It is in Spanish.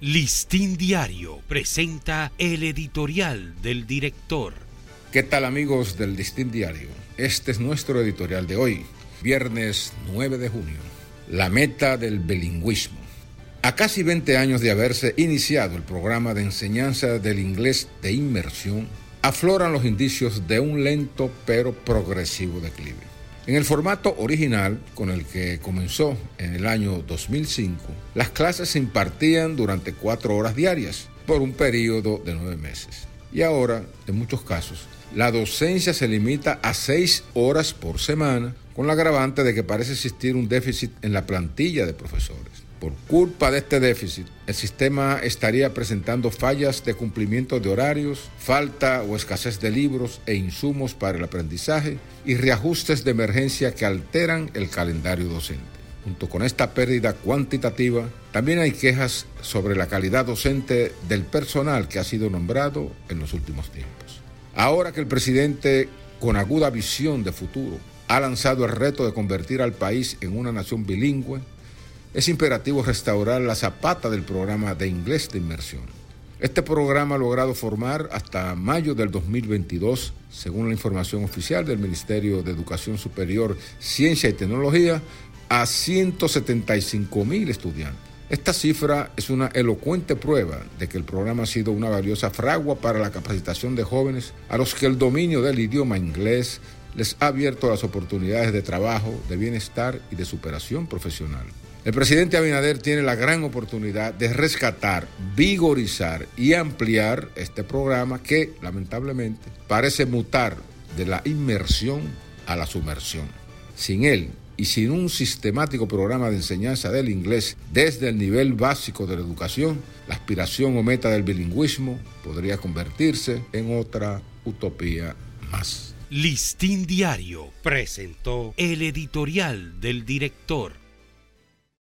Listín Diario presenta el editorial del director. ¿Qué tal amigos del Listín Diario? Este es nuestro editorial de hoy, viernes 9 de junio. La meta del bilingüismo. A casi 20 años de haberse iniciado el programa de enseñanza del inglés de inmersión, afloran los indicios de un lento pero progresivo declive. En el formato original con el que comenzó en el año 2005, las clases se impartían durante cuatro horas diarias por un periodo de nueve meses. Y ahora, en muchos casos, la docencia se limita a seis horas por semana, con la agravante de que parece existir un déficit en la plantilla de profesores. Por culpa de este déficit, el sistema estaría presentando fallas de cumplimiento de horarios, falta o escasez de libros e insumos para el aprendizaje y reajustes de emergencia que alteran el calendario docente. Junto con esta pérdida cuantitativa, también hay quejas sobre la calidad docente del personal que ha sido nombrado en los últimos tiempos. Ahora que el presidente, con aguda visión de futuro, ha lanzado el reto de convertir al país en una nación bilingüe, es imperativo restaurar la zapata del programa de inglés de inmersión. Este programa ha logrado formar hasta mayo del 2022, según la información oficial del Ministerio de Educación Superior, Ciencia y Tecnología, a 175 mil estudiantes. Esta cifra es una elocuente prueba de que el programa ha sido una valiosa fragua para la capacitación de jóvenes a los que el dominio del idioma inglés les ha abierto las oportunidades de trabajo, de bienestar y de superación profesional. El presidente Abinader tiene la gran oportunidad de rescatar, vigorizar y ampliar este programa que, lamentablemente, parece mutar de la inmersión a la sumersión. Sin él y sin un sistemático programa de enseñanza del inglés desde el nivel básico de la educación, la aspiración o meta del bilingüismo podría convertirse en otra utopía más. Listín Diario presentó el editorial del director.